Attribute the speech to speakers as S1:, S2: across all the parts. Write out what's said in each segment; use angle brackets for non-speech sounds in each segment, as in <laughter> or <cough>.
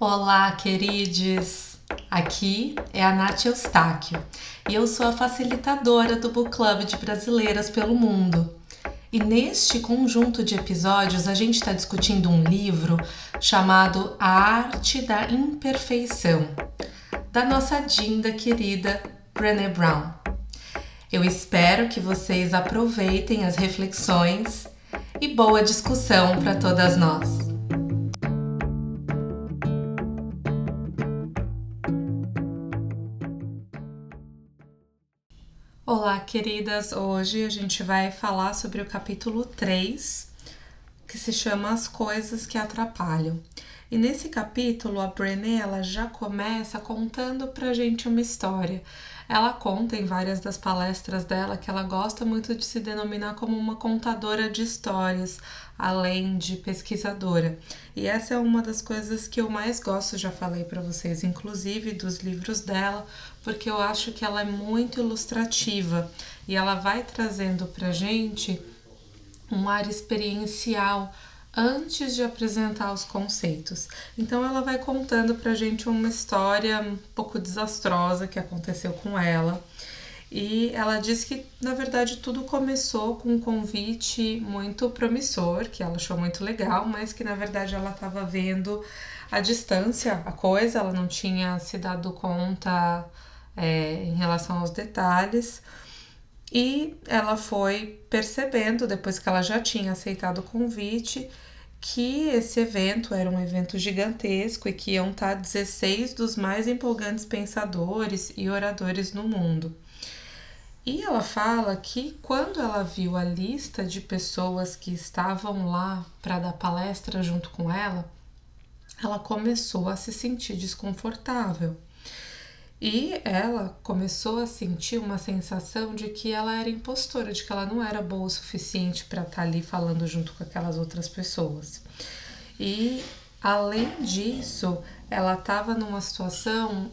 S1: Olá, queridos! Aqui é a Nath Eustáquio e eu sou a facilitadora do Book Club de Brasileiras pelo Mundo. E neste conjunto de episódios a gente está discutindo um livro chamado A Arte da Imperfeição, da nossa dinda querida Brené Brown. Eu espero que vocês aproveitem as reflexões e boa discussão para todas nós. Queridas! Hoje a gente vai falar sobre o capítulo 3, que se chama As Coisas que Atrapalham. E nesse capítulo, a Brené ela já começa contando pra gente uma história. Ela conta em várias das palestras dela que ela gosta muito de se denominar como uma contadora de histórias, além de pesquisadora. E essa é uma das coisas que eu mais gosto, já falei para vocês, inclusive dos livros dela, porque eu acho que ela é muito ilustrativa e ela vai trazendo pra gente um ar experiencial antes de apresentar os conceitos. Então ela vai contando pra gente uma história um pouco desastrosa que aconteceu com ela. E ela diz que, na verdade, tudo começou com um convite muito promissor, que ela achou muito legal, mas que, na verdade, ela estava vendo a distância, a coisa, ela não tinha se dado conta é, em relação aos detalhes. E ela foi percebendo, depois que ela já tinha aceitado o convite, que esse evento era um evento gigantesco e que iam estar 16 dos mais empolgantes pensadores e oradores no mundo. E ela fala que quando ela viu a lista de pessoas que estavam lá para dar palestra junto com ela, ela começou a se sentir desconfortável. E ela começou a sentir uma sensação de que ela era impostora, de que ela não era boa o suficiente para estar tá ali falando junto com aquelas outras pessoas. E além disso, ela estava numa situação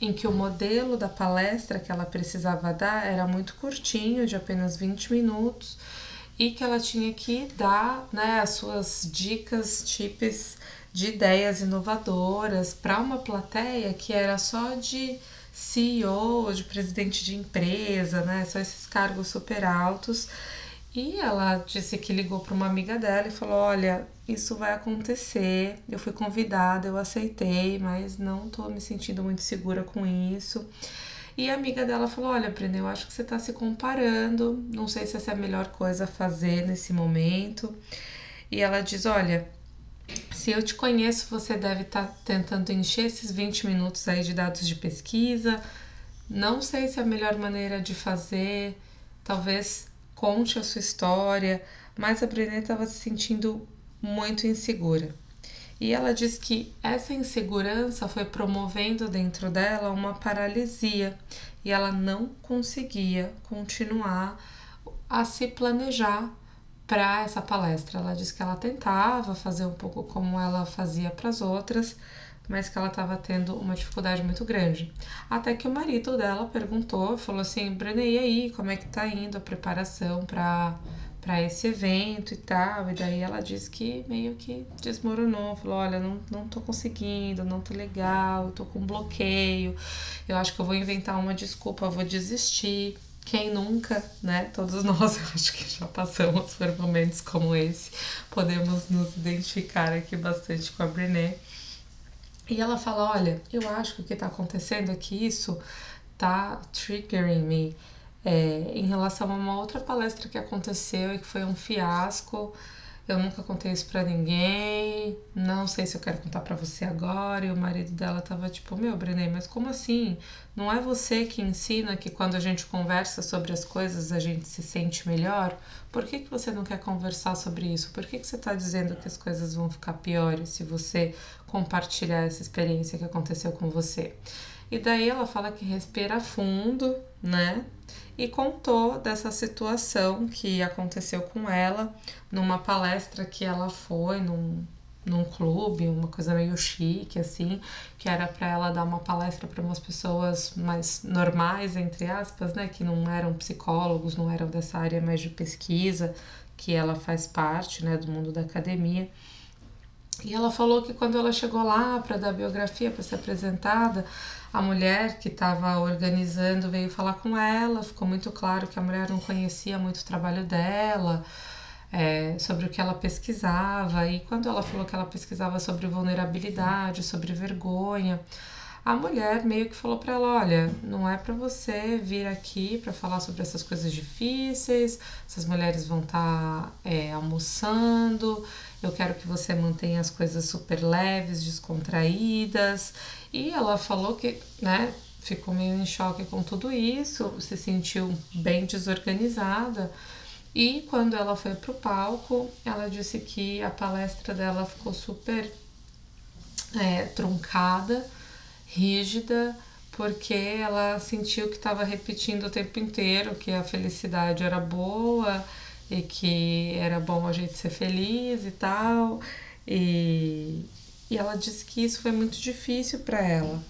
S1: em que o modelo da palestra que ela precisava dar era muito curtinho, de apenas 20 minutos, e que ela tinha que dar né, as suas dicas, tips de ideias inovadoras para uma plateia que era só de CEO, de presidente de empresa, né? Só esses cargos super altos. E ela disse que ligou para uma amiga dela e falou: Olha, isso vai acontecer. Eu fui convidada, eu aceitei, mas não estou me sentindo muito segura com isso. E a amiga dela falou: Olha, Brenda, eu acho que você está se comparando. Não sei se essa é a melhor coisa a fazer nesse momento. E ela diz: Olha, se eu te conheço, você deve estar tá tentando encher esses 20 minutos aí de dados de pesquisa. Não sei se é a melhor maneira de fazer, talvez conte a sua história, mas a Brené estava se sentindo muito insegura. E ela diz que essa insegurança foi promovendo dentro dela uma paralisia e ela não conseguia continuar a se planejar para essa palestra. Ela disse que ela tentava fazer um pouco como ela fazia para as outras, mas que ela estava tendo uma dificuldade muito grande. Até que o marido dela perguntou, falou assim: Brené, e aí, como é que tá indo a preparação para para esse evento e tal. E daí ela disse que meio que desmoronou, falou: "Olha, não, não tô conseguindo, não tô legal, tô com bloqueio. Eu acho que eu vou inventar uma desculpa, vou desistir". Quem nunca, né? Todos nós, <laughs> eu acho que já passamos por momentos como esse. Podemos nos identificar aqui bastante com a Brené. E ela fala: Olha, eu acho que o que está acontecendo é que isso tá triggering me é, em relação a uma outra palestra que aconteceu e que foi um fiasco. Eu nunca contei isso pra ninguém, não sei se eu quero contar pra você agora. E o marido dela tava tipo: Meu, Brené, mas como assim? Não é você que ensina que quando a gente conversa sobre as coisas a gente se sente melhor? Por que, que você não quer conversar sobre isso? Por que, que você tá dizendo que as coisas vão ficar piores se você compartilhar essa experiência que aconteceu com você? E daí ela fala que respira fundo, né? e contou dessa situação que aconteceu com ela numa palestra que ela foi num, num clube, uma coisa meio chique assim, que era para ela dar uma palestra para umas pessoas mais normais, entre aspas, né, que não eram psicólogos, não eram dessa área mais de pesquisa, que ela faz parte, né, do mundo da academia. E ela falou que quando ela chegou lá para dar biografia, para ser apresentada, a mulher que estava organizando veio falar com ela. Ficou muito claro que a mulher não conhecia muito o trabalho dela, é, sobre o que ela pesquisava. E quando ela falou que ela pesquisava sobre vulnerabilidade, sobre vergonha, a mulher meio que falou para ela: olha, não é para você vir aqui para falar sobre essas coisas difíceis, essas mulheres vão estar tá, é, almoçando, eu quero que você mantenha as coisas super leves, descontraídas. E ela falou que, né, ficou meio em choque com tudo isso, se sentiu bem desorganizada. E quando ela foi pro palco, ela disse que a palestra dela ficou super é, truncada rígida, porque ela sentiu que estava repetindo o tempo inteiro que a felicidade era boa e que era bom a gente ser feliz e tal. E, e ela disse que isso foi muito difícil para ela.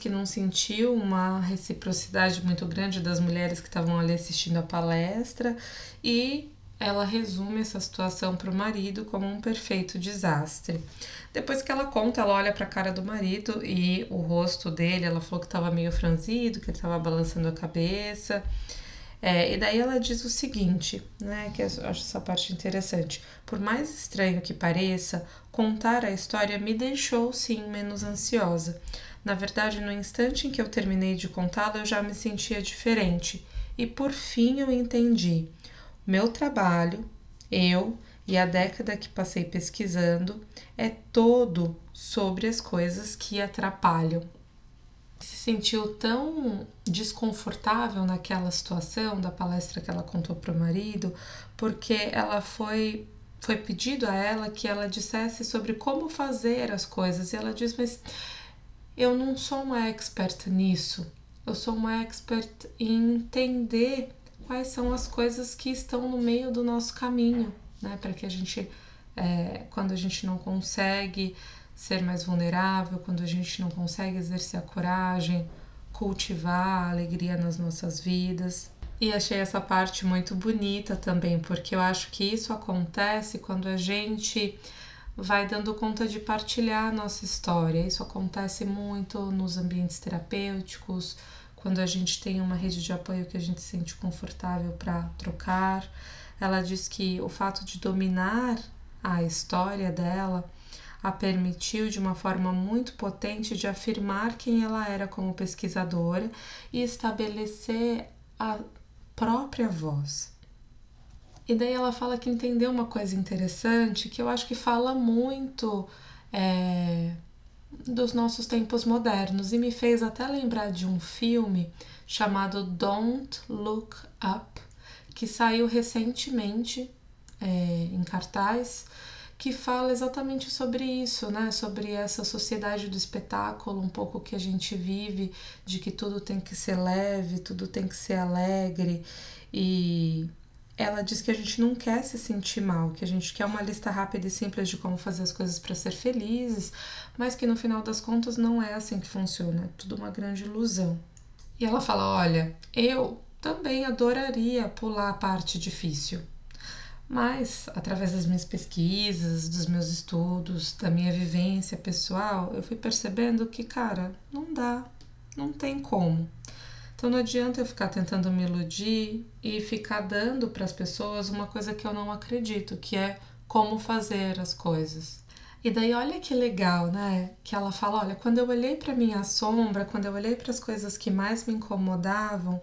S1: Que não sentiu uma reciprocidade muito grande das mulheres que estavam ali assistindo a palestra e ela resume essa situação para o marido como um perfeito desastre. Depois que ela conta, ela olha para a cara do marido e o rosto dele, ela falou que estava meio franzido, que ele estava balançando a cabeça. É, e daí ela diz o seguinte, né, que eu acho essa parte interessante. Por mais estranho que pareça, contar a história me deixou sim menos ansiosa. Na verdade, no instante em que eu terminei de contá-la, eu já me sentia diferente. E por fim eu entendi. Meu trabalho, eu e a década que passei pesquisando, é todo sobre as coisas que atrapalham. Se sentiu tão desconfortável naquela situação da palestra que ela contou para o marido, porque ela foi foi pedido a ela que ela dissesse sobre como fazer as coisas e ela diz mas eu não sou uma expert nisso eu sou uma expert em entender quais são as coisas que estão no meio do nosso caminho, né? Para que a gente, é, quando a gente não consegue ser mais vulnerável, quando a gente não consegue exercer a coragem, cultivar a alegria nas nossas vidas. E achei essa parte muito bonita também, porque eu acho que isso acontece quando a gente vai dando conta de partilhar a nossa história. Isso acontece muito nos ambientes terapêuticos, quando a gente tem uma rede de apoio que a gente se sente confortável para trocar. Ela diz que o fato de dominar a história dela a permitiu de uma forma muito potente de afirmar quem ela era como pesquisadora e estabelecer a própria voz. E daí ela fala que entendeu uma coisa interessante que eu acho que fala muito é, dos nossos tempos modernos e me fez até lembrar de um filme chamado Don't Look Up, que saiu recentemente é, em cartaz, que fala exatamente sobre isso, né? Sobre essa sociedade do espetáculo, um pouco que a gente vive, de que tudo tem que ser leve, tudo tem que ser alegre e ela diz que a gente não quer se sentir mal, que a gente quer uma lista rápida e simples de como fazer as coisas para ser felizes, mas que no final das contas não é assim que funciona, é tudo uma grande ilusão. E ela fala: Olha, eu também adoraria pular a parte difícil, mas através das minhas pesquisas, dos meus estudos, da minha vivência pessoal, eu fui percebendo que, cara, não dá, não tem como. Então não adianta eu ficar tentando me iludir e ficar dando para as pessoas uma coisa que eu não acredito, que é como fazer as coisas. E daí olha que legal, né? Que ela fala, olha, quando eu olhei para minha sombra, quando eu olhei para as coisas que mais me incomodavam,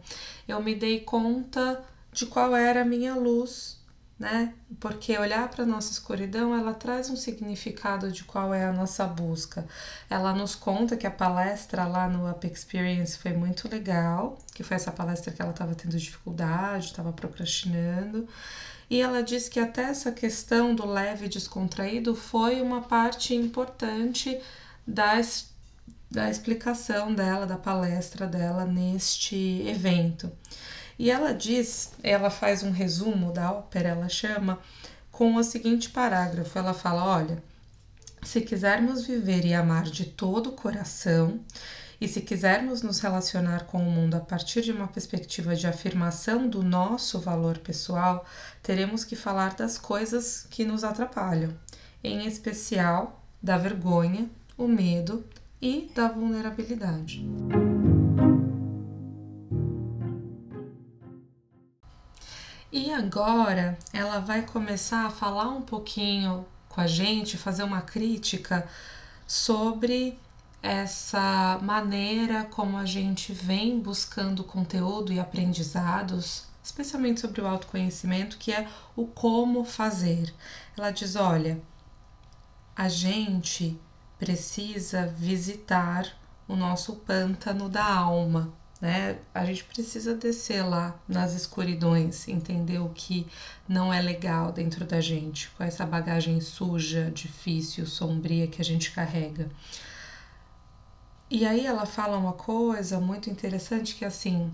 S1: eu me dei conta de qual era a minha luz né? Porque olhar para nossa escuridão, ela traz um significado de qual é a nossa busca. Ela nos conta que a palestra lá no Up Experience foi muito legal, que foi essa palestra que ela estava tendo dificuldade, estava procrastinando. E ela diz que até essa questão do leve descontraído foi uma parte importante das, da explicação dela, da palestra dela neste evento. E ela diz, ela faz um resumo da ópera, ela chama com o seguinte parágrafo: ela fala, olha, se quisermos viver e amar de todo o coração, e se quisermos nos relacionar com o mundo a partir de uma perspectiva de afirmação do nosso valor pessoal, teremos que falar das coisas que nos atrapalham. em especial da vergonha, o medo e da vulnerabilidade. E agora ela vai começar a falar um pouquinho com a gente, fazer uma crítica sobre essa maneira como a gente vem buscando conteúdo e aprendizados, especialmente sobre o autoconhecimento, que é o como fazer. Ela diz: olha, a gente precisa visitar o nosso pântano da alma, né? A gente precisa descer lá nas escuridões, entender o que não é legal dentro da gente, com essa bagagem suja, difícil, sombria que a gente carrega. E aí ela fala uma coisa muito interessante que assim,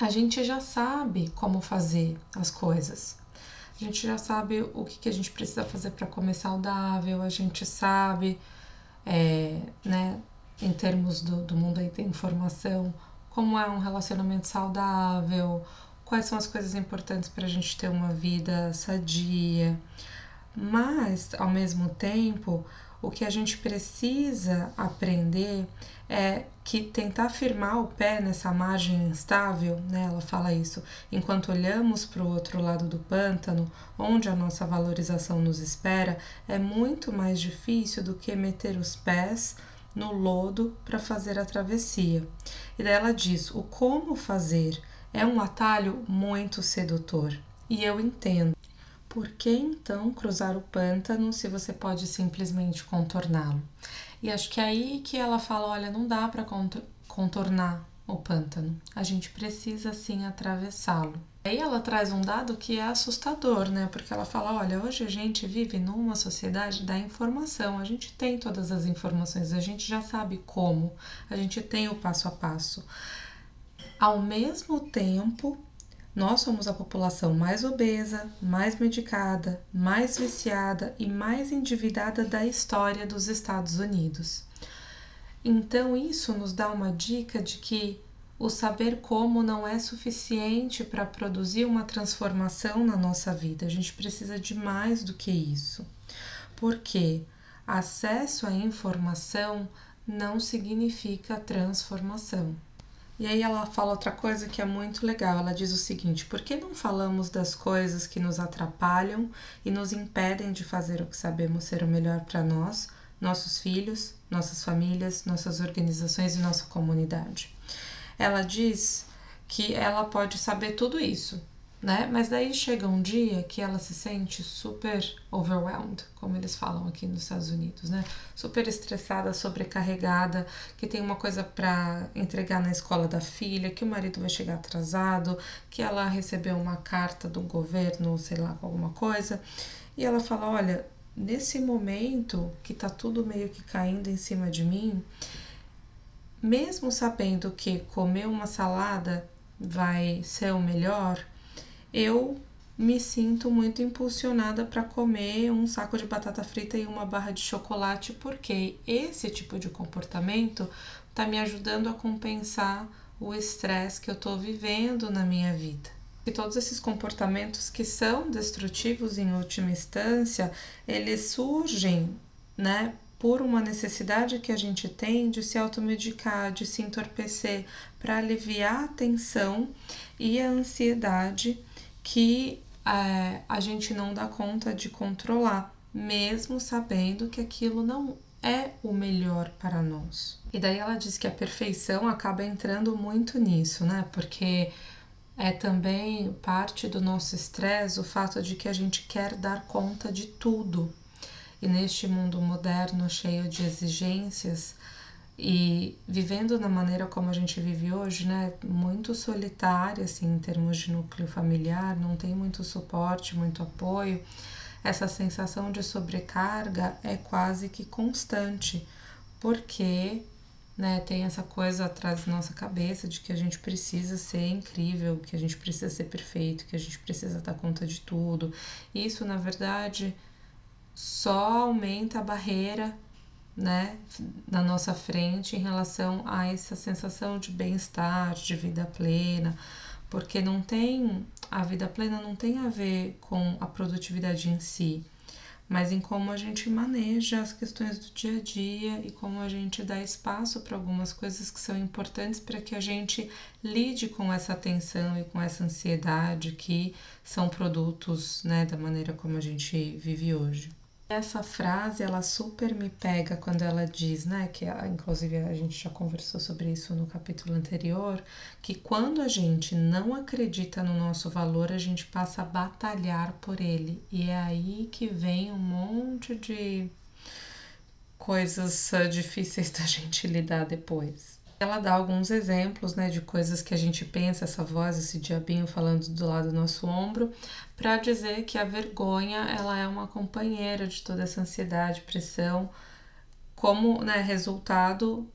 S1: a gente já sabe como fazer as coisas. A gente já sabe o que, que a gente precisa fazer para comer saudável, a gente sabe, é, né, em termos do, do mundo aí da informação, como é um relacionamento saudável, quais são as coisas importantes para a gente ter uma vida sadia. Mas, ao mesmo tempo, o que a gente precisa aprender é que tentar firmar o pé nessa margem instável, né? Ela fala isso, enquanto olhamos para o outro lado do pântano, onde a nossa valorização nos espera, é muito mais difícil do que meter os pés no lodo para fazer a travessia. E daí ela diz: o como fazer é um atalho muito sedutor. E eu entendo. Por que então cruzar o pântano se você pode simplesmente contorná-lo? E acho que é aí que ela fala: olha, não dá para contornar o pântano, a gente precisa sim atravessá-lo. Aí ela traz um dado que é assustador, né? Porque ela fala: olha, hoje a gente vive numa sociedade da informação, a gente tem todas as informações, a gente já sabe como, a gente tem o passo a passo. Ao mesmo tempo, nós somos a população mais obesa, mais medicada, mais viciada e mais endividada da história dos Estados Unidos. Então, isso nos dá uma dica de que o saber como não é suficiente para produzir uma transformação na nossa vida. A gente precisa de mais do que isso. Porque acesso à informação não significa transformação. E aí ela fala outra coisa que é muito legal. Ela diz o seguinte: por que não falamos das coisas que nos atrapalham e nos impedem de fazer o que sabemos ser o melhor para nós, nossos filhos, nossas famílias, nossas organizações e nossa comunidade? Ela diz que ela pode saber tudo isso, né? Mas daí chega um dia que ela se sente super overwhelmed, como eles falam aqui nos Estados Unidos, né? Super estressada, sobrecarregada, que tem uma coisa para entregar na escola da filha, que o marido vai chegar atrasado, que ela recebeu uma carta do governo, sei lá, alguma coisa. E ela fala: "Olha, nesse momento que tá tudo meio que caindo em cima de mim, mesmo sabendo que comer uma salada vai ser o melhor, eu me sinto muito impulsionada para comer um saco de batata frita e uma barra de chocolate, porque esse tipo de comportamento está me ajudando a compensar o estresse que eu estou vivendo na minha vida. E todos esses comportamentos que são destrutivos em última instância, eles surgem, né, por uma necessidade que a gente tem de se automedicar, de se entorpecer, para aliviar a tensão e a ansiedade que é, a gente não dá conta de controlar, mesmo sabendo que aquilo não é o melhor para nós. E daí ela diz que a perfeição acaba entrando muito nisso, né? Porque é também parte do nosso estresse o fato de que a gente quer dar conta de tudo. E neste mundo moderno cheio de exigências, e vivendo da maneira como a gente vive hoje, né, muito solitária assim em termos de núcleo familiar, não tem muito suporte, muito apoio. Essa sensação de sobrecarga é quase que constante, porque né, tem essa coisa atrás da nossa cabeça de que a gente precisa ser incrível, que a gente precisa ser perfeito, que a gente precisa dar conta de tudo. Isso, na verdade, só aumenta a barreira né, na nossa frente em relação a essa sensação de bem-estar, de vida plena, porque não tem a vida plena não tem a ver com a produtividade em si, mas em como a gente maneja as questões do dia a dia e como a gente dá espaço para algumas coisas que são importantes para que a gente lide com essa tensão e com essa ansiedade que são produtos né, da maneira como a gente vive hoje. Essa frase, ela super me pega quando ela diz, né, que inclusive a gente já conversou sobre isso no capítulo anterior, que quando a gente não acredita no nosso valor, a gente passa a batalhar por ele. E é aí que vem um monte de coisas ah, difíceis <laughs> da gente lidar depois. Ela dá alguns exemplos, né, de coisas que a gente pensa, essa voz, esse diabinho falando do lado do nosso ombro, para dizer que a vergonha, ela é uma companheira de toda essa ansiedade, pressão, como, né, resultado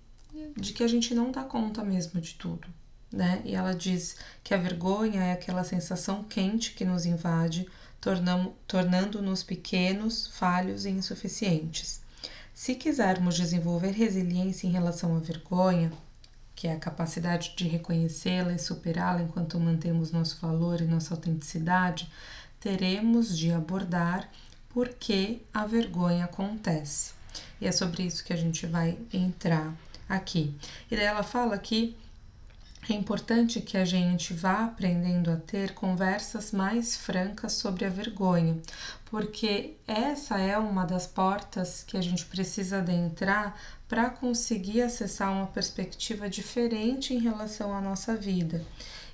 S1: de que a gente não dá conta mesmo de tudo, né? E ela diz que a vergonha é aquela sensação quente que nos invade, tornando-nos pequenos, falhos e insuficientes. Se quisermos desenvolver resiliência em relação à vergonha, que é a capacidade de reconhecê-la e superá-la enquanto mantemos nosso valor e nossa autenticidade, teremos de abordar por que a vergonha acontece. E é sobre isso que a gente vai entrar aqui. E daí ela fala que é importante que a gente vá aprendendo a ter conversas mais francas sobre a vergonha, porque essa é uma das portas que a gente precisa adentrar para conseguir acessar uma perspectiva diferente em relação à nossa vida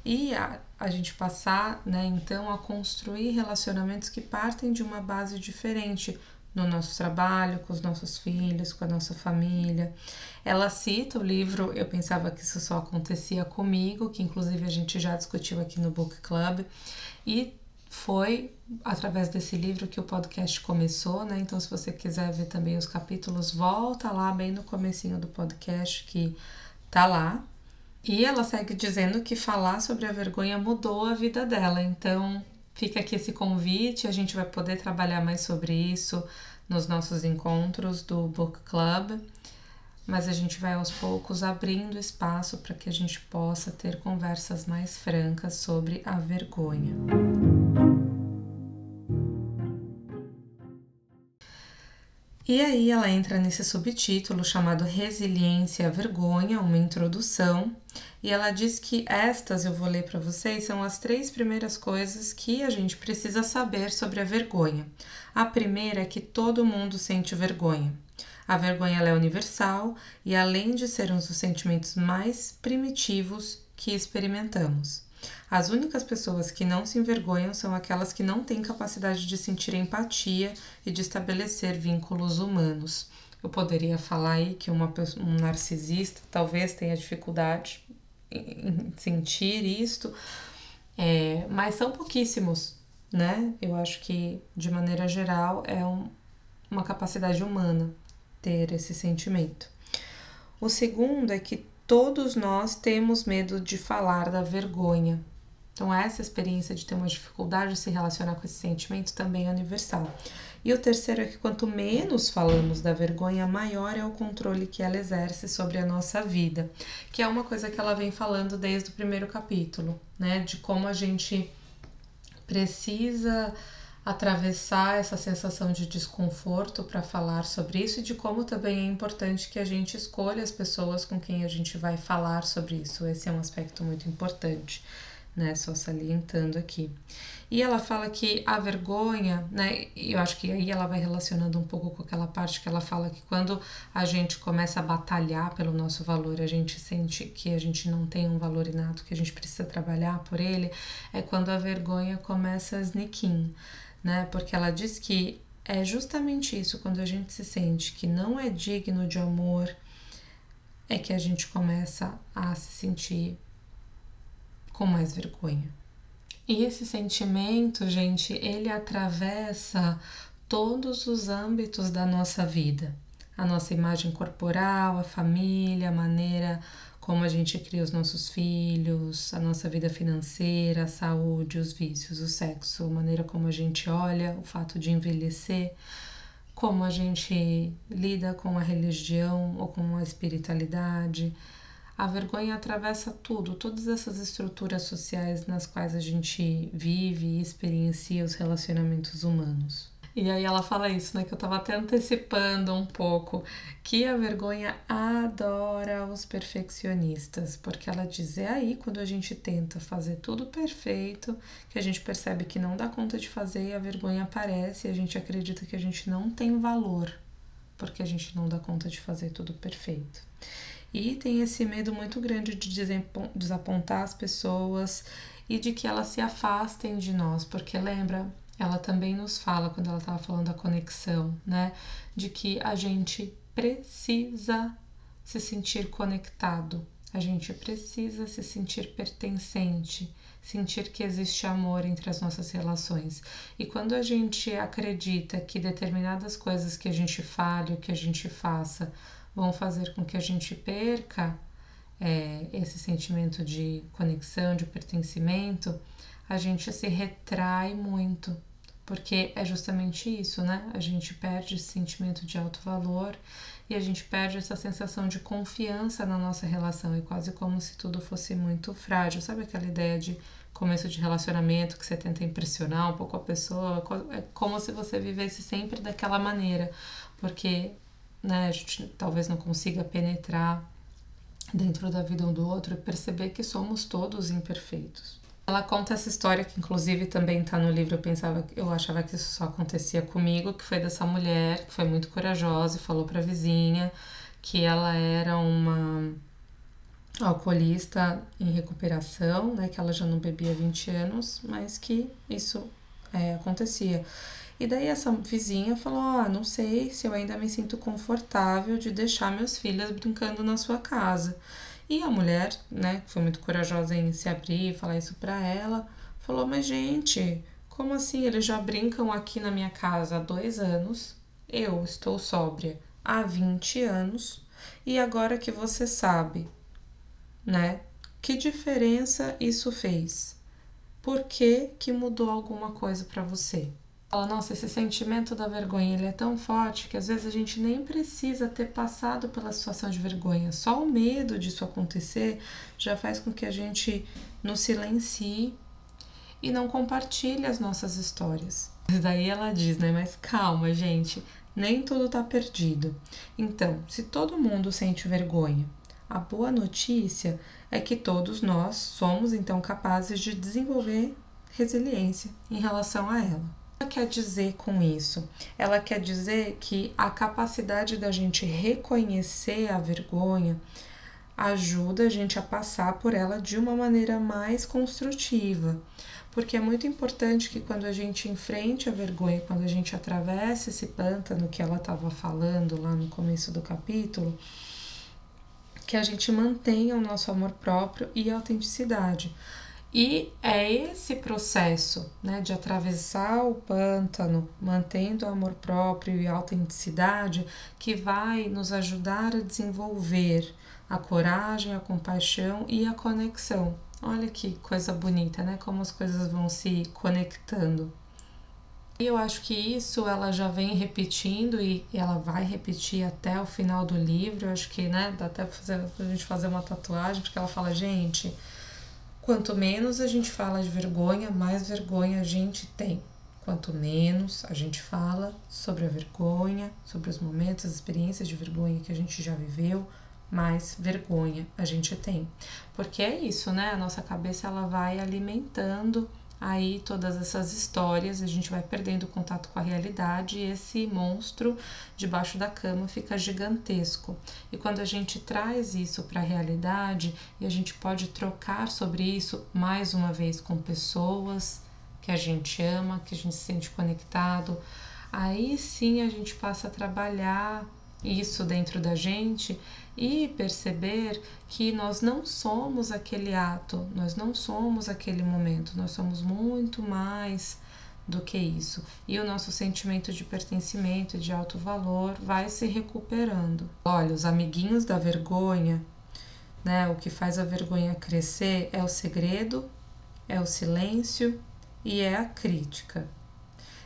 S1: e a, a gente passar, né, então, a construir relacionamentos que partem de uma base diferente, no nosso trabalho, com os nossos filhos, com a nossa família. Ela cita o livro Eu Pensava que Isso Só Acontecia Comigo, que inclusive a gente já discutiu aqui no Book Club, e foi através desse livro que o podcast começou, né? Então, se você quiser ver também os capítulos, volta lá bem no comecinho do podcast que tá lá. E ela segue dizendo que falar sobre a vergonha mudou a vida dela. Então, Fica aqui esse convite, a gente vai poder trabalhar mais sobre isso nos nossos encontros do Book Club, mas a gente vai aos poucos abrindo espaço para que a gente possa ter conversas mais francas sobre a vergonha. E aí ela entra nesse subtítulo chamado Resiliência à Vergonha, uma introdução, e ela diz que estas eu vou ler para vocês são as três primeiras coisas que a gente precisa saber sobre a vergonha. A primeira é que todo mundo sente vergonha. A vergonha é universal e além de ser um dos sentimentos mais primitivos que experimentamos. As únicas pessoas que não se envergonham são aquelas que não têm capacidade de sentir empatia e de estabelecer vínculos humanos. Eu poderia falar aí que uma, um narcisista talvez tenha dificuldade em sentir isto, é, mas são pouquíssimos, né? Eu acho que, de maneira geral, é um, uma capacidade humana ter esse sentimento. O segundo é que todos nós temos medo de falar da vergonha. Então, essa experiência de ter uma dificuldade de se relacionar com esse sentimento também é universal. E o terceiro é que quanto menos falamos da vergonha, maior é o controle que ela exerce sobre a nossa vida, que é uma coisa que ela vem falando desde o primeiro capítulo, né? De como a gente precisa atravessar essa sensação de desconforto para falar sobre isso e de como também é importante que a gente escolha as pessoas com quem a gente vai falar sobre isso. Esse é um aspecto muito importante, né? Só salientando aqui. E ela fala que a vergonha, né? Eu acho que aí ela vai relacionando um pouco com aquela parte que ela fala que quando a gente começa a batalhar pelo nosso valor, a gente sente que a gente não tem um valor inato, que a gente precisa trabalhar por ele, é quando a vergonha começa a sneak in né? Porque ela diz que é justamente isso, quando a gente se sente que não é digno de amor, é que a gente começa a se sentir com mais vergonha. E esse sentimento, gente, ele atravessa todos os âmbitos da nossa vida. A nossa imagem corporal, a família, a maneira como a gente cria os nossos filhos, a nossa vida financeira, a saúde, os vícios, o sexo, a maneira como a gente olha, o fato de envelhecer, como a gente lida com a religião ou com a espiritualidade. A vergonha atravessa tudo, todas essas estruturas sociais nas quais a gente vive e experiencia os relacionamentos humanos. E aí ela fala isso, né? Que eu tava até antecipando um pouco que a vergonha adora os perfeccionistas, porque ela diz é aí quando a gente tenta fazer tudo perfeito, que a gente percebe que não dá conta de fazer e a vergonha aparece e a gente acredita que a gente não tem valor, porque a gente não dá conta de fazer tudo perfeito. E tem esse medo muito grande de desapontar as pessoas e de que elas se afastem de nós, porque lembra, ela também nos fala, quando ela estava falando da conexão, né? De que a gente precisa se sentir conectado, a gente precisa se sentir pertencente, sentir que existe amor entre as nossas relações. E quando a gente acredita que determinadas coisas que a gente fale, que a gente faça, vão fazer com que a gente perca é, esse sentimento de conexão, de pertencimento, a gente se retrai muito, porque é justamente isso, né? A gente perde esse sentimento de alto valor e a gente perde essa sensação de confiança na nossa relação, é quase como se tudo fosse muito frágil. Sabe aquela ideia de começo de relacionamento que você tenta impressionar um pouco a pessoa? É como se você vivesse sempre daquela maneira, porque né, a gente talvez não consiga penetrar dentro da vida um do outro e perceber que somos todos imperfeitos. Ela conta essa história que inclusive também está no livro. Eu pensava, eu achava que isso só acontecia comigo, que foi dessa mulher que foi muito corajosa e falou para a vizinha que ela era uma alcoolista em recuperação, né, que ela já não bebia há 20 anos, mas que isso é, acontecia. E daí essa vizinha falou: Ah, não sei se eu ainda me sinto confortável de deixar meus filhos brincando na sua casa. E a mulher, né, que foi muito corajosa em se abrir e falar isso para ela, falou: Mas, gente, como assim? Eles já brincam aqui na minha casa há dois anos. Eu estou sóbria há 20 anos. E agora que você sabe, né? Que diferença isso fez? Por que, que mudou alguma coisa para você? Fala, nossa, esse sentimento da vergonha ele é tão forte que às vezes a gente nem precisa ter passado pela situação de vergonha. Só o medo disso acontecer já faz com que a gente nos silencie e não compartilhe as nossas histórias. Daí ela diz, né? Mas calma, gente, nem tudo tá perdido. Então, se todo mundo sente vergonha, a boa notícia é que todos nós somos então capazes de desenvolver resiliência em relação a ela quer dizer com isso? Ela quer dizer que a capacidade da gente reconhecer a vergonha ajuda a gente a passar por ela de uma maneira mais construtiva. Porque é muito importante que quando a gente enfrente a vergonha, quando a gente atravessa esse pântano que ela estava falando lá no começo do capítulo, que a gente mantenha o nosso amor próprio e autenticidade. E é esse processo né, de atravessar o pântano, mantendo o amor próprio e a autenticidade, que vai nos ajudar a desenvolver a coragem, a compaixão e a conexão. Olha que coisa bonita, né? Como as coisas vão se conectando. E eu acho que isso ela já vem repetindo e ela vai repetir até o final do livro. Eu acho que, né, dá até pra, a gente fazer uma tatuagem, porque ela fala, gente, Quanto menos a gente fala de vergonha, mais vergonha a gente tem. Quanto menos a gente fala sobre a vergonha, sobre os momentos, as experiências de vergonha que a gente já viveu, mais vergonha a gente tem. Porque é isso, né? A nossa cabeça ela vai alimentando aí todas essas histórias, a gente vai perdendo contato com a realidade e esse monstro debaixo da cama fica gigantesco. E quando a gente traz isso para a realidade e a gente pode trocar sobre isso mais uma vez com pessoas que a gente ama, que a gente se sente conectado, aí sim a gente passa a trabalhar isso dentro da gente e perceber que nós não somos aquele ato, nós não somos aquele momento, nós somos muito mais do que isso. E o nosso sentimento de pertencimento, de alto valor, vai se recuperando. Olha, os amiguinhos da vergonha, né? O que faz a vergonha crescer é o segredo, é o silêncio e é a crítica.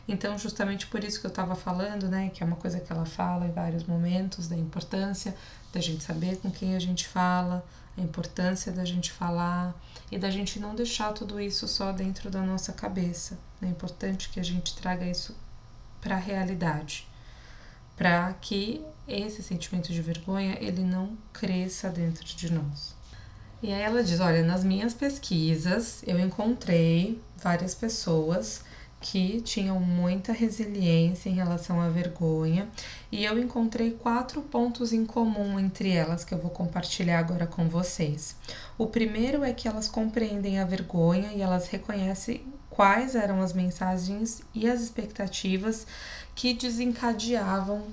S1: Então, justamente por isso que eu estava falando, né, que é uma coisa que ela fala em vários momentos, da importância da gente saber com quem a gente fala, a importância da gente falar e da gente não deixar tudo isso só dentro da nossa cabeça. É importante que a gente traga isso para a realidade, para que esse sentimento de vergonha ele não cresça dentro de nós. E aí ela diz: Olha, nas minhas pesquisas eu encontrei várias pessoas que tinham muita resiliência em relação à vergonha e eu encontrei quatro pontos em comum entre elas que eu vou compartilhar agora com vocês. O primeiro é que elas compreendem a vergonha e elas reconhecem quais eram as mensagens e as expectativas que desencadeavam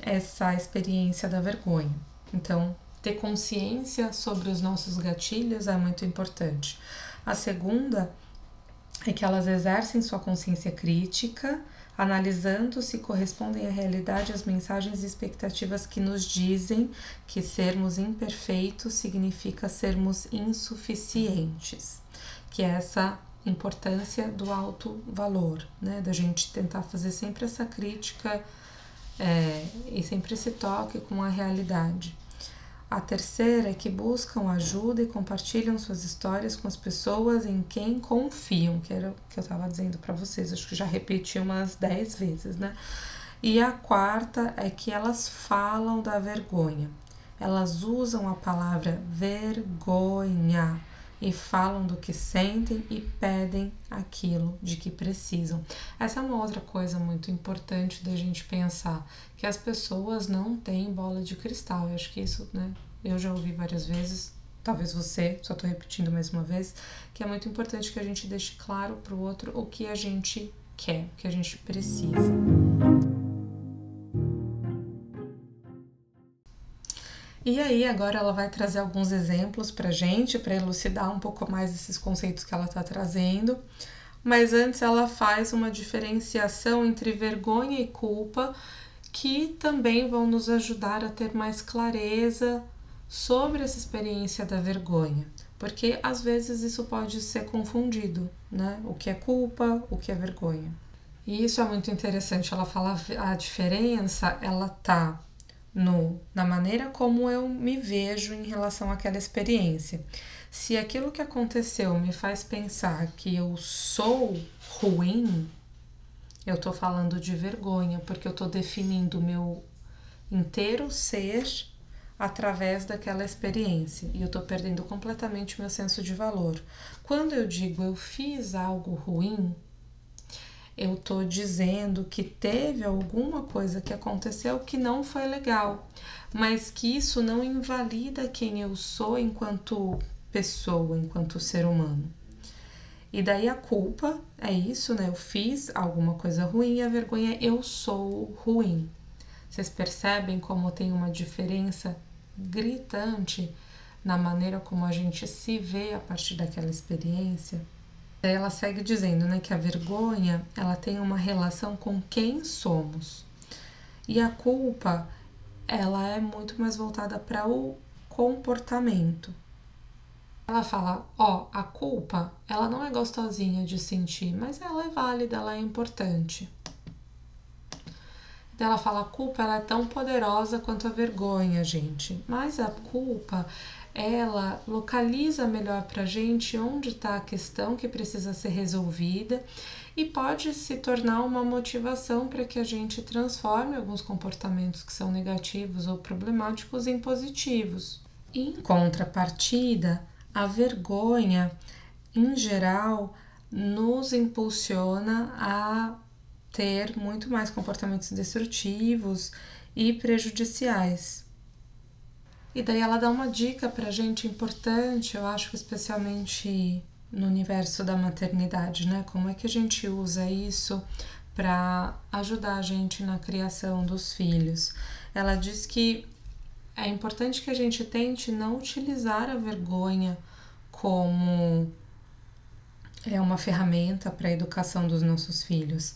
S1: essa experiência da vergonha. Então, ter consciência sobre os nossos gatilhos é muito importante. A segunda que elas exercem sua consciência crítica, analisando se correspondem à realidade as mensagens e expectativas que nos dizem que sermos imperfeitos significa sermos insuficientes, que é essa importância do alto valor, né? Da gente tentar fazer sempre essa crítica é, e sempre esse toque com a realidade. A terceira é que buscam ajuda e compartilham suas histórias com as pessoas em quem confiam, que era o que eu estava dizendo para vocês, acho que já repeti umas 10 vezes, né? E a quarta é que elas falam da vergonha. Elas usam a palavra vergonha e falam do que sentem e pedem aquilo de que precisam. Essa é uma outra coisa muito importante da gente pensar, que as pessoas não têm bola de cristal. Eu acho que isso, né, eu já ouvi várias vezes, talvez você, só estou repetindo mais uma vez, que é muito importante que a gente deixe claro para o outro o que a gente quer, o que a gente precisa. E aí, agora ela vai trazer alguns exemplos para gente, para elucidar um pouco mais esses conceitos que ela está trazendo. Mas antes, ela faz uma diferenciação entre vergonha e culpa, que também vão nos ajudar a ter mais clareza sobre essa experiência da vergonha. Porque às vezes isso pode ser confundido, né? O que é culpa, o que é vergonha. E isso é muito interessante. Ela fala a diferença, ela tá no, na maneira como eu me vejo em relação àquela experiência. Se aquilo que aconteceu me faz pensar que eu sou ruim, eu tô falando de vergonha, porque eu tô definindo o meu inteiro ser através daquela experiência e eu tô perdendo completamente meu senso de valor. Quando eu digo eu fiz algo ruim, eu tô dizendo que teve alguma coisa que aconteceu que não foi legal, mas que isso não invalida quem eu sou enquanto pessoa, enquanto ser humano. E daí a culpa é isso, né? Eu fiz alguma coisa ruim e a vergonha é eu sou ruim. Vocês percebem como tem uma diferença gritante na maneira como a gente se vê a partir daquela experiência? Ela segue dizendo né, que a vergonha ela tem uma relação com quem somos. E a culpa ela é muito mais voltada para o comportamento. Ela fala, ó, a culpa, ela não é gostosinha de sentir, mas ela é válida, ela é importante. Ela fala, a culpa ela é tão poderosa quanto a vergonha, gente. Mas a culpa, ela localiza melhor para a gente onde está a questão que precisa ser resolvida e pode se tornar uma motivação para que a gente transforme alguns comportamentos que são negativos ou problemáticos em positivos. Em contrapartida, a vergonha, em geral, nos impulsiona a ter muito mais comportamentos destrutivos e prejudiciais. E daí ela dá uma dica pra gente importante, eu acho que especialmente no universo da maternidade, né? Como é que a gente usa isso para ajudar a gente na criação dos filhos? Ela diz que é importante que a gente tente não utilizar a vergonha como é uma ferramenta para a educação dos nossos filhos,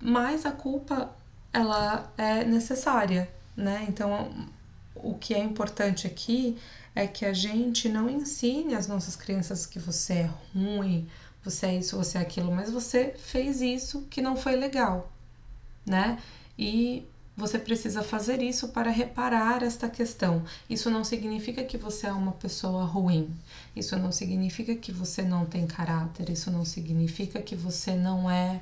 S1: mas a culpa ela é necessária, né? Então o que é importante aqui é que a gente não ensine as nossas crianças que você é ruim, você é isso, você é aquilo, mas você fez isso que não foi legal, né? E você precisa fazer isso para reparar esta questão. Isso não significa que você é uma pessoa ruim. Isso não significa que você não tem caráter. Isso não significa que você não é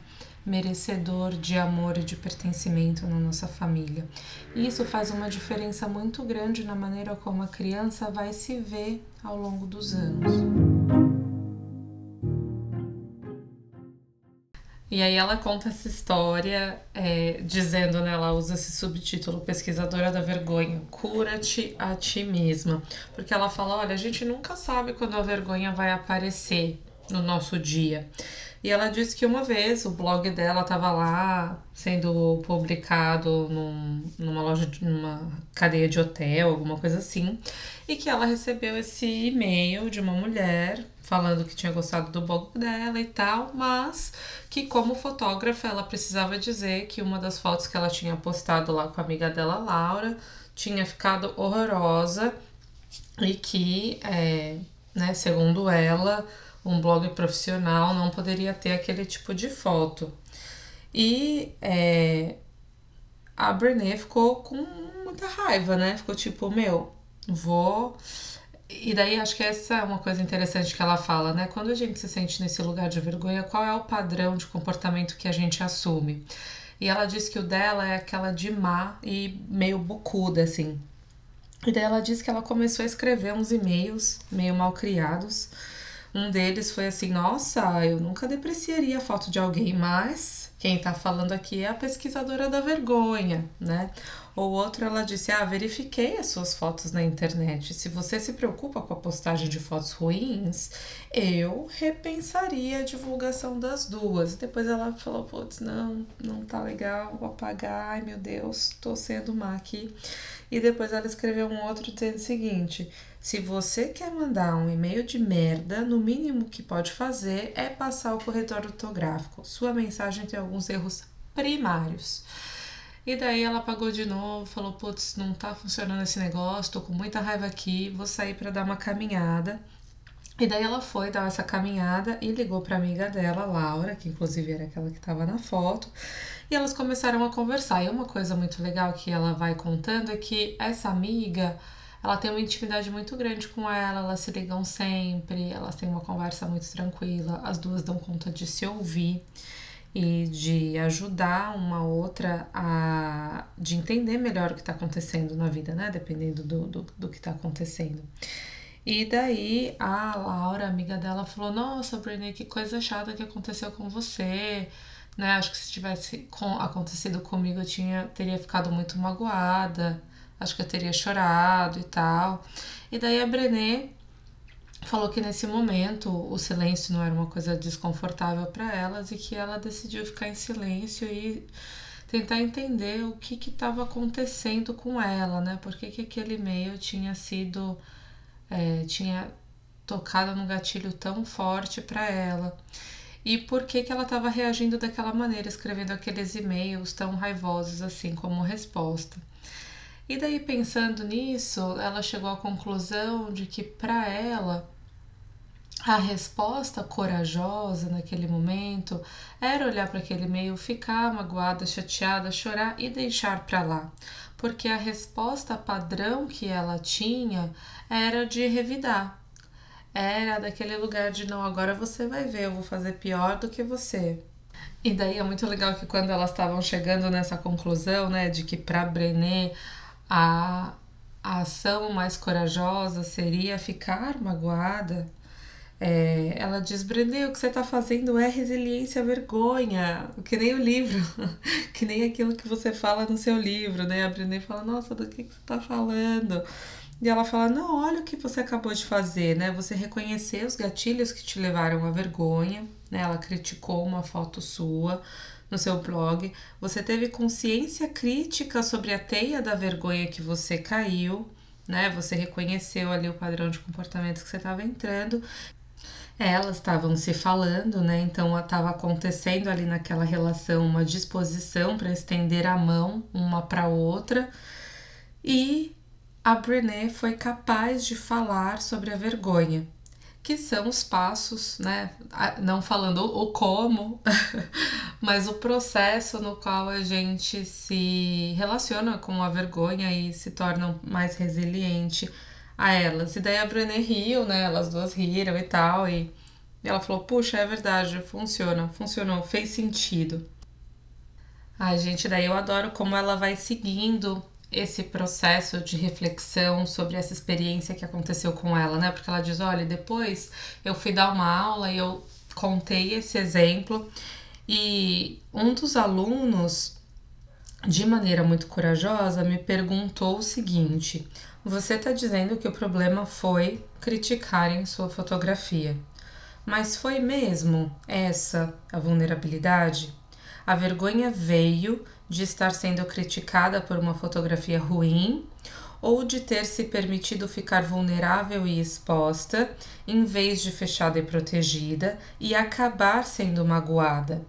S1: merecedor de amor e de pertencimento na nossa família. E isso faz uma diferença muito grande na maneira como a criança vai se ver ao longo dos anos. E aí ela conta essa história é, dizendo, né, ela usa esse subtítulo, Pesquisadora da Vergonha, cura-te a ti mesma. Porque ela fala, olha, a gente nunca sabe quando a vergonha vai aparecer no nosso dia. E ela disse que uma vez o blog dela estava lá sendo publicado num, numa loja, de, cadeia de hotel, alguma coisa assim, e que ela recebeu esse e-mail de uma mulher falando que tinha gostado do blog dela e tal, mas que como fotógrafa ela precisava dizer que uma das fotos que ela tinha postado lá com a amiga dela, Laura, tinha ficado horrorosa e que, é, né, segundo ela, um blog profissional não poderia ter aquele tipo de foto. E é, a Brené ficou com muita raiva, né? Ficou tipo, meu, vou e daí acho que essa é uma coisa interessante que ela fala, né? Quando a gente se sente nesse lugar de vergonha, qual é o padrão de comportamento que a gente assume? E ela diz que o dela é aquela de má e meio bucuda, assim. E daí ela diz que ela começou a escrever uns e-mails meio mal criados. Um deles foi assim: Nossa, eu nunca depreciaria a foto de alguém, mas quem tá falando aqui é a pesquisadora da vergonha, né? Ou outro, ela disse: Ah, verifiquei as suas fotos na internet. Se você se preocupa com a postagem de fotos ruins, eu repensaria a divulgação das duas. Depois ela falou: Putz, não, não tá legal, vou apagar. Ai meu Deus, tô sendo má aqui. E depois ela escreveu um outro dizendo o seguinte: se você quer mandar um e-mail de merda, no mínimo que pode fazer é passar o corretor ortográfico. Sua mensagem tem alguns erros primários. E daí ela apagou de novo, falou: Putz, não tá funcionando esse negócio, tô com muita raiva aqui, vou sair para dar uma caminhada. E daí ela foi dar essa caminhada e ligou para amiga dela, Laura, que inclusive era aquela que estava na foto, e elas começaram a conversar. E uma coisa muito legal que ela vai contando é que essa amiga, ela tem uma intimidade muito grande com ela, elas se ligam sempre, elas têm uma conversa muito tranquila, as duas dão conta de se ouvir e de ajudar uma outra a de entender melhor o que está acontecendo na vida, né? Dependendo do, do, do que está acontecendo. E daí a Laura, amiga dela, falou: Nossa, Brené, que coisa chata que aconteceu com você. Né? Acho que se tivesse acontecido comigo, eu tinha, teria ficado muito magoada. Acho que eu teria chorado e tal. E daí a Brené falou que nesse momento o silêncio não era uma coisa desconfortável para elas e que ela decidiu ficar em silêncio e tentar entender o que estava acontecendo com ela, né? Por que, que aquele e-mail tinha sido. É, tinha tocado no gatilho tão forte para ela e por que, que ela estava reagindo daquela maneira, escrevendo aqueles e-mails tão raivosos assim como resposta. E daí, pensando nisso, ela chegou à conclusão de que para ela a resposta corajosa naquele momento era olhar para aquele e-mail, ficar magoada, chateada, chorar e deixar para lá, porque a resposta padrão que ela tinha era de revidar, era daquele lugar de não, agora você vai ver, eu vou fazer pior do que você. E daí é muito legal que quando elas estavam chegando nessa conclusão, né, de que para Brené a, a ação mais corajosa seria ficar magoada, é, ela diz, Brené, o que você está fazendo é resiliência vergonha, que nem o livro, <laughs> que nem aquilo que você fala no seu livro, né? A Brené fala, nossa, do que, que você está falando? E ela fala, não, olha o que você acabou de fazer, né? Você reconhecer os gatilhos que te levaram à vergonha, né? Ela criticou uma foto sua, no seu blog, você teve consciência crítica sobre a teia da vergonha que você caiu, né? Você reconheceu ali o padrão de comportamento que você estava entrando. Elas estavam se falando, né? Então estava acontecendo ali naquela relação uma disposição para estender a mão uma para outra. E a Brené foi capaz de falar sobre a vergonha que são os passos, né? Não falando o como, <laughs> mas o processo no qual a gente se relaciona com a vergonha e se torna mais resiliente a elas. E daí a Brené riu, né? Elas duas riram e tal, e ela falou: Puxa, é verdade, funciona, funcionou, fez sentido. Ai, gente, daí eu adoro como ela vai seguindo esse processo de reflexão sobre essa experiência que aconteceu com ela, né? Porque ela diz: olha, depois eu fui dar uma aula e eu contei esse exemplo e um dos alunos, de maneira muito corajosa, me perguntou o seguinte: você está dizendo que o problema foi criticarem sua fotografia, mas foi mesmo essa a vulnerabilidade? A vergonha veio de estar sendo criticada por uma fotografia ruim ou de ter se permitido ficar vulnerável e exposta, em vez de fechada e protegida, e acabar sendo magoada.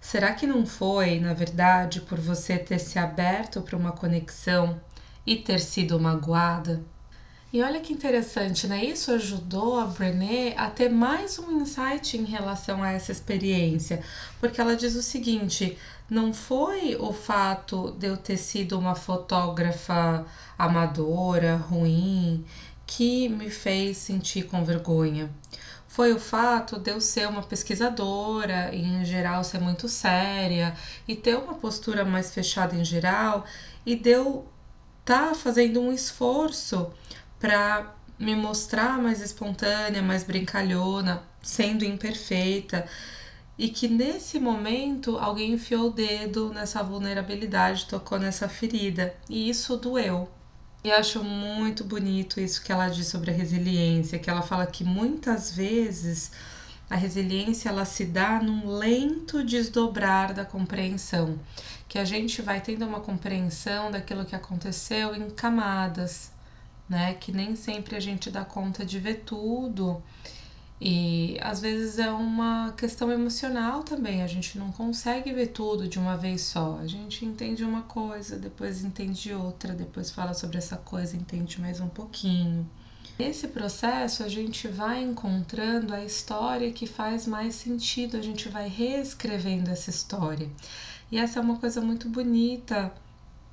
S1: Será que não foi, na verdade, por você ter se aberto para uma conexão e ter sido magoada? E olha que interessante, né? Isso ajudou a Brené a ter mais um insight em relação a essa experiência, porque ela diz o seguinte: não foi o fato de eu ter sido uma fotógrafa amadora, ruim, que me fez sentir com vergonha. Foi o fato de eu ser uma pesquisadora e, em geral, ser muito séria e ter uma postura mais fechada em geral e de eu estar tá fazendo um esforço para me mostrar mais espontânea, mais brincalhona, sendo imperfeita. E que nesse momento alguém enfiou o dedo nessa vulnerabilidade, tocou nessa ferida. E isso doeu. E acho muito bonito isso que ela diz sobre a resiliência, que ela fala que muitas vezes a resiliência ela se dá num lento desdobrar da compreensão, que a gente vai tendo uma compreensão daquilo que aconteceu em camadas, né? Que nem sempre a gente dá conta de ver tudo. E às vezes é uma questão emocional também, a gente não consegue ver tudo de uma vez só. A gente entende uma coisa, depois entende outra, depois fala sobre essa coisa, entende mais um pouquinho. Nesse processo, a gente vai encontrando a história que faz mais sentido, a gente vai reescrevendo essa história. E essa é uma coisa muito bonita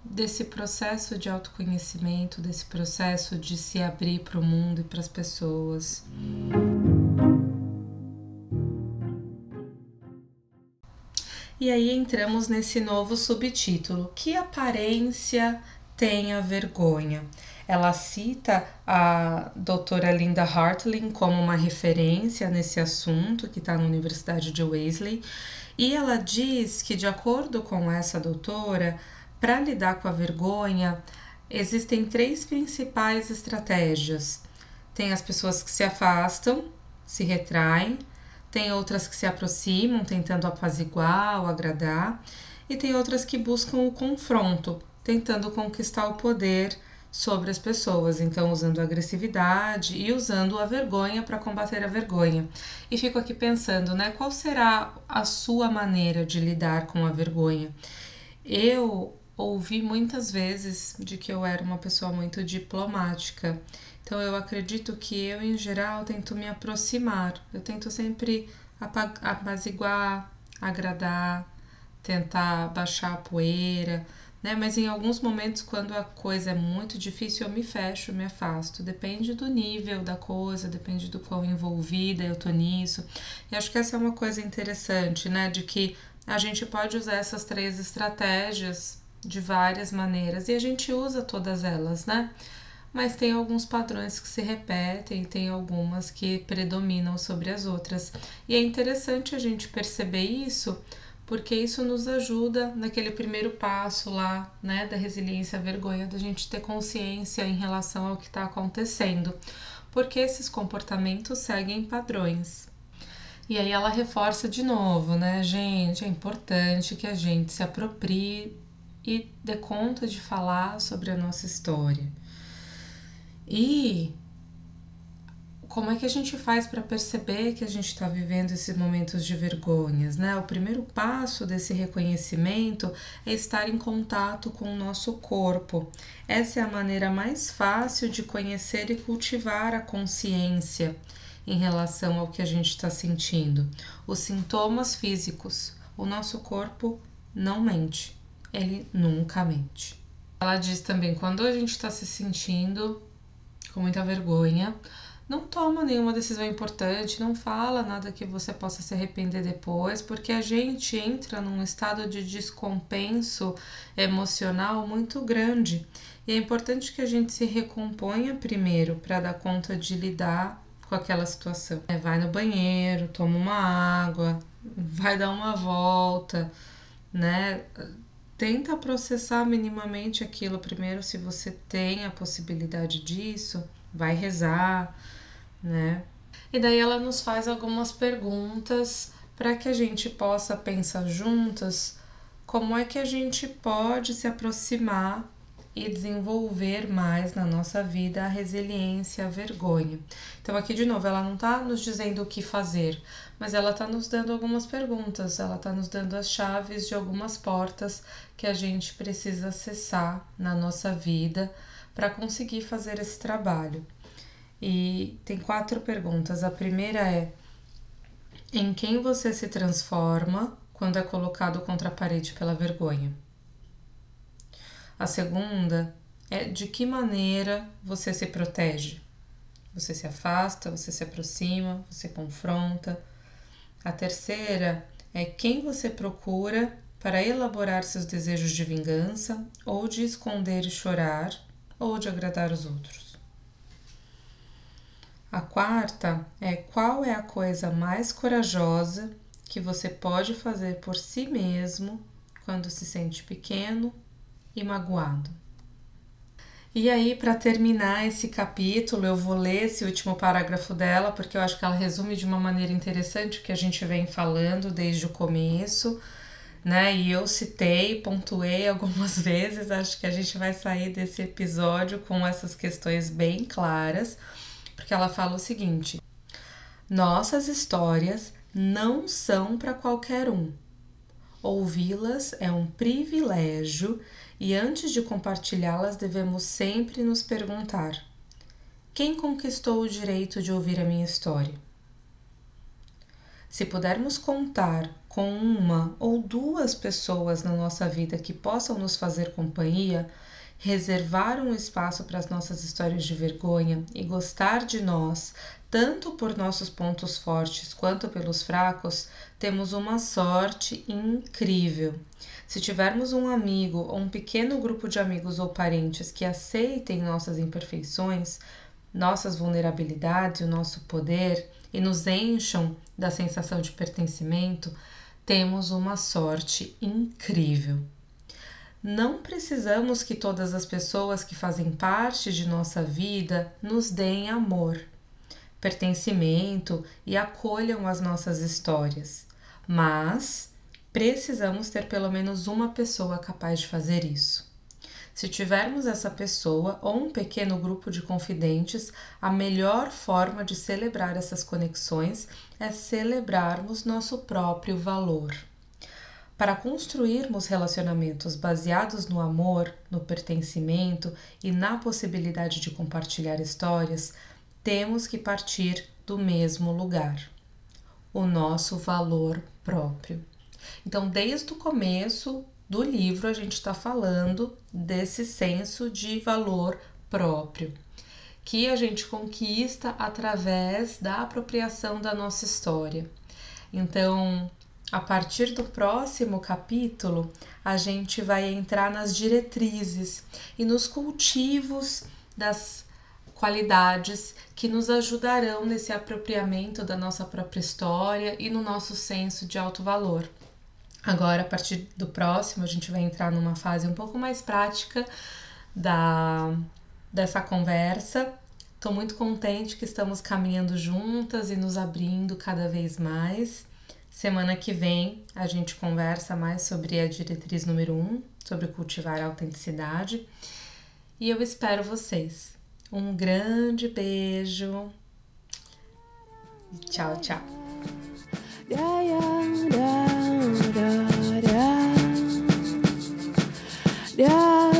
S1: desse processo de autoconhecimento, desse processo de se abrir para o mundo e para as pessoas. E aí entramos nesse novo subtítulo: Que aparência tem a vergonha? Ela cita a doutora Linda Hartling como uma referência nesse assunto, que está na Universidade de Wesley, e ela diz que, de acordo com essa doutora, para lidar com a vergonha, existem três principais estratégias. Tem as pessoas que se afastam, se retraem, tem outras que se aproximam, tentando apaziguar ou agradar, e tem outras que buscam o confronto, tentando conquistar o poder sobre as pessoas, então usando agressividade e usando a vergonha para combater a vergonha. E fico aqui pensando, né, qual será a sua maneira de lidar com a vergonha? Eu ouvi muitas vezes de que eu era uma pessoa muito diplomática. Então eu acredito que eu, em geral, tento me aproximar. Eu tento sempre apaziguar, agradar, tentar baixar a poeira, né? Mas em alguns momentos, quando a coisa é muito difícil, eu me fecho, me afasto. Depende do nível da coisa, depende do quão envolvida eu tô nisso. E acho que essa é uma coisa interessante, né? De que a gente pode usar essas três estratégias de várias maneiras e a gente usa todas elas, né? Mas tem alguns padrões que se repetem, tem algumas que predominam sobre as outras. E é interessante a gente perceber isso, porque isso nos ajuda naquele primeiro passo lá, né, da resiliência à vergonha, da gente ter consciência em relação ao que está acontecendo, porque esses comportamentos seguem padrões. E aí ela reforça de novo, né, gente? É importante que a gente se aproprie e dê conta de falar sobre a nossa história. E como é que a gente faz para perceber que a gente está vivendo esses momentos de vergonhas, né? O primeiro passo desse reconhecimento é estar em contato com o nosso corpo. Essa é a maneira mais fácil de conhecer e cultivar a consciência em relação ao que a gente está sentindo. Os sintomas físicos, o nosso corpo não mente, ele nunca mente. Ela diz também quando a gente está se sentindo com muita vergonha, não toma nenhuma decisão importante, não fala nada que você possa se arrepender depois, porque a gente entra num estado de descompenso emocional muito grande. E é importante que a gente se recomponha primeiro para dar conta de lidar com aquela situação. É, vai no banheiro, toma uma água, vai dar uma volta, né? Tenta processar minimamente aquilo primeiro, se você tem a possibilidade disso, vai rezar né? E daí ela nos faz algumas perguntas para que a gente possa pensar juntas como é que a gente pode se aproximar e desenvolver mais na nossa vida a resiliência, a vergonha. Então, aqui de novo, ela não está nos dizendo o que fazer, mas ela está nos dando algumas perguntas, ela está nos dando as chaves de algumas portas que a gente precisa acessar na nossa vida para conseguir fazer esse trabalho. E tem quatro perguntas. A primeira é: em quem você se transforma quando é colocado contra a parede pela vergonha? A segunda é de que maneira você se protege? Você se afasta, você se aproxima, você confronta. A terceira é quem você procura para elaborar seus desejos de vingança, ou de esconder e chorar, ou de agradar os outros. A quarta é qual é a coisa mais corajosa que você pode fazer por si mesmo quando se sente pequeno e magoado. E aí, para terminar esse capítulo, eu vou ler esse último parágrafo dela, porque eu acho que ela resume de uma maneira interessante o que a gente vem falando desde o começo, né? E eu citei, pontuei algumas <laughs> vezes, acho que a gente vai sair desse episódio com essas questões bem claras porque ela fala o seguinte: Nossas histórias não são para qualquer um. Ouvi-las é um privilégio e antes de compartilhá-las devemos sempre nos perguntar: quem conquistou o direito de ouvir a minha história? Se pudermos contar com uma ou duas pessoas na nossa vida que possam nos fazer companhia, reservar um espaço para as nossas histórias de vergonha e gostar de nós, tanto por nossos pontos fortes quanto pelos fracos, temos uma sorte incrível. Se tivermos um amigo ou um pequeno grupo de amigos ou parentes que aceitem nossas imperfeições, nossas vulnerabilidades, o nosso poder e nos encham da sensação de pertencimento, temos uma sorte incrível. Não precisamos que todas as pessoas que fazem parte de nossa vida nos deem amor, pertencimento e acolham as nossas histórias, mas precisamos ter pelo menos uma pessoa capaz de fazer isso. Se tivermos essa pessoa ou um pequeno grupo de confidentes, a melhor forma de celebrar essas conexões é celebrarmos nosso próprio valor. Para construirmos relacionamentos baseados no amor, no pertencimento e na possibilidade de compartilhar histórias, temos que partir do mesmo lugar, o nosso valor próprio. Então, desde o começo do livro, a gente está falando desse senso de valor próprio, que a gente conquista através da apropriação da nossa história. Então, a partir do próximo capítulo, a gente vai entrar nas diretrizes e nos cultivos das qualidades que nos ajudarão nesse apropriamento da nossa própria história e no nosso senso de alto valor. Agora, a partir do próximo, a gente vai entrar numa fase um pouco mais prática da dessa conversa. Estou muito contente que estamos caminhando juntas e nos abrindo cada vez mais. Semana que vem a gente conversa mais sobre a diretriz número 1, um, sobre cultivar a autenticidade. E eu espero vocês. Um grande beijo. Tchau, tchau. Yeah.